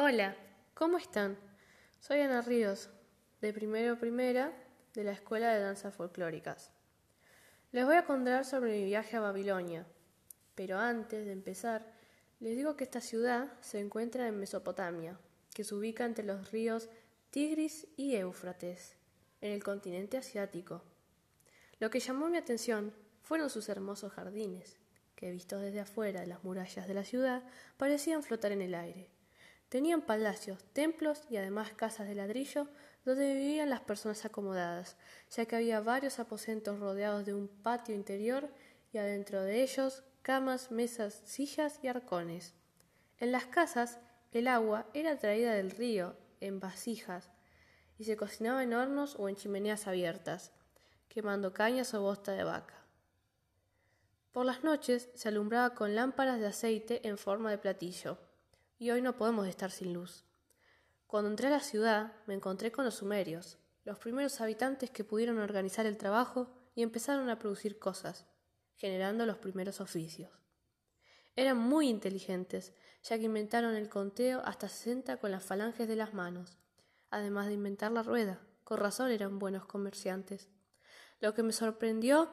Hola, ¿cómo están? Soy Ana Ríos, de primero primera de la Escuela de Danzas Folclóricas. Les voy a contar sobre mi viaje a Babilonia, pero antes de empezar, les digo que esta ciudad se encuentra en Mesopotamia, que se ubica entre los ríos Tigris y Éufrates, en el continente asiático. Lo que llamó mi atención fueron sus hermosos jardines, que vistos desde afuera de las murallas de la ciudad parecían flotar en el aire. Tenían palacios, templos y además casas de ladrillo donde vivían las personas acomodadas, ya que había varios aposentos rodeados de un patio interior y adentro de ellos camas, mesas, sillas y arcones. En las casas el agua era traída del río en vasijas y se cocinaba en hornos o en chimeneas abiertas, quemando cañas o bosta de vaca. Por las noches se alumbraba con lámparas de aceite en forma de platillo y hoy no podemos estar sin luz. Cuando entré a la ciudad me encontré con los sumerios, los primeros habitantes que pudieron organizar el trabajo y empezaron a producir cosas, generando los primeros oficios. Eran muy inteligentes, ya que inventaron el conteo hasta sesenta con las falanges de las manos, además de inventar la rueda. Con razón eran buenos comerciantes. Lo que me sorprendió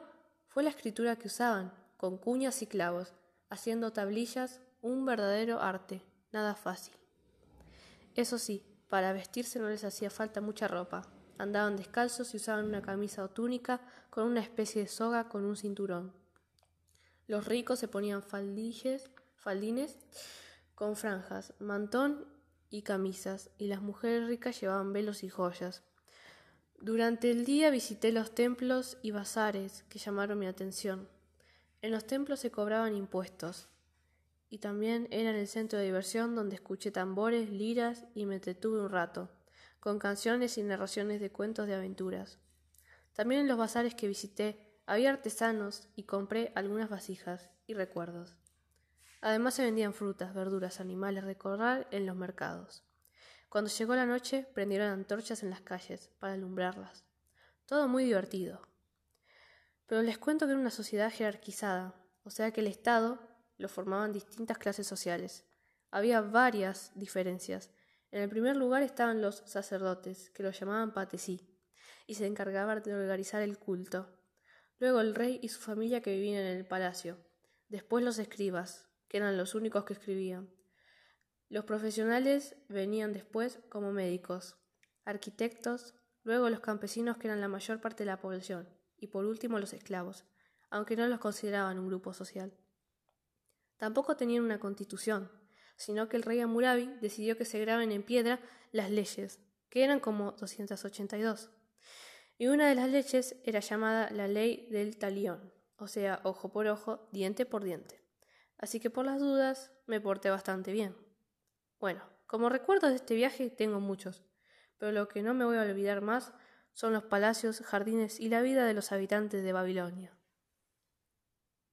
fue la escritura que usaban, con cuñas y clavos, haciendo tablillas un verdadero arte nada fácil. Eso sí, para vestirse no les hacía falta mucha ropa. Andaban descalzos y usaban una camisa o túnica con una especie de soga con un cinturón. Los ricos se ponían faldilles, faldines con franjas, mantón y camisas, y las mujeres ricas llevaban velos y joyas. Durante el día visité los templos y bazares que llamaron mi atención. En los templos se cobraban impuestos, y también era en el centro de diversión donde escuché tambores, liras y me entretuve un rato, con canciones y narraciones de cuentos de aventuras. También en los bazares que visité había artesanos y compré algunas vasijas y recuerdos. Además se vendían frutas, verduras, animales de corral en los mercados. Cuando llegó la noche prendieron antorchas en las calles para alumbrarlas. Todo muy divertido. Pero les cuento que era una sociedad jerarquizada, o sea que el Estado lo formaban distintas clases sociales. Había varias diferencias. En el primer lugar estaban los sacerdotes, que los llamaban patesí, y se encargaban de organizar el culto. Luego el rey y su familia que vivían en el palacio. Después los escribas, que eran los únicos que escribían. Los profesionales venían después como médicos, arquitectos, luego los campesinos que eran la mayor parte de la población, y por último los esclavos, aunque no los consideraban un grupo social. Tampoco tenían una constitución, sino que el rey Amurabi decidió que se graben en piedra las leyes, que eran como 282. Y una de las leyes era llamada la ley del talión, o sea, ojo por ojo, diente por diente. Así que por las dudas me porté bastante bien. Bueno, como recuerdos de este viaje tengo muchos, pero lo que no me voy a olvidar más son los palacios, jardines y la vida de los habitantes de Babilonia.